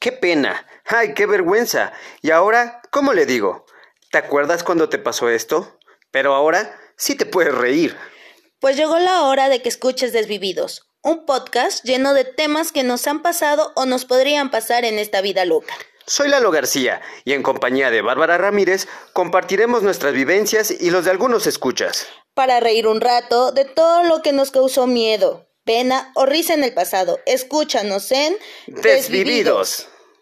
¡Qué pena! ¡Ay, qué vergüenza! Y ahora, ¿cómo le digo? ¿Te acuerdas cuando te pasó esto? Pero ahora sí te puedes reír. Pues llegó la hora de que escuches Desvividos, un podcast lleno de temas que nos han pasado o nos podrían pasar en esta vida loca. Soy Lalo García y en compañía de Bárbara Ramírez compartiremos nuestras vivencias y los de algunos escuchas. Para reír un rato de todo lo que nos causó miedo, pena o risa en el pasado. Escúchanos en Desvividos.